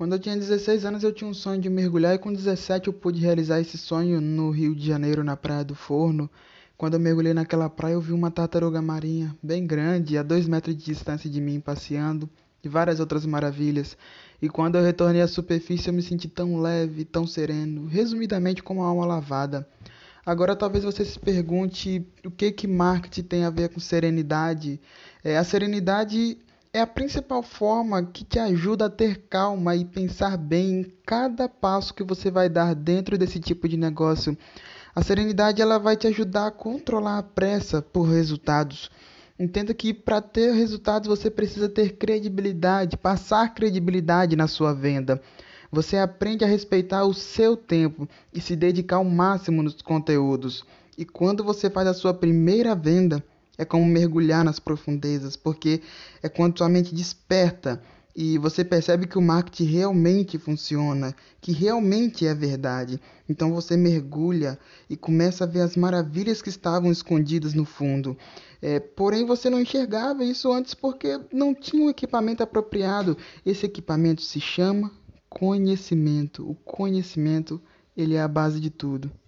Quando eu tinha 16 anos, eu tinha um sonho de mergulhar, e com 17 eu pude realizar esse sonho no Rio de Janeiro, na Praia do Forno. Quando eu mergulhei naquela praia, eu vi uma tartaruga marinha bem grande, a dois metros de distância de mim, passeando, e várias outras maravilhas. E quando eu retornei à superfície, eu me senti tão leve, tão sereno, resumidamente como uma alma lavada. Agora talvez você se pergunte o que que marketing tem a ver com serenidade. É, a serenidade é a principal forma que te ajuda a ter calma e pensar bem em cada passo que você vai dar dentro desse tipo de negócio. A serenidade ela vai te ajudar a controlar a pressa por resultados. Entenda que para ter resultados você precisa ter credibilidade, passar credibilidade na sua venda. Você aprende a respeitar o seu tempo e se dedicar ao máximo nos conteúdos. E quando você faz a sua primeira venda, é como mergulhar nas profundezas, porque é quando sua mente desperta e você percebe que o marketing realmente funciona, que realmente é verdade. Então você mergulha e começa a ver as maravilhas que estavam escondidas no fundo. É, porém, você não enxergava isso antes porque não tinha um equipamento apropriado. Esse equipamento se chama conhecimento. O conhecimento ele é a base de tudo.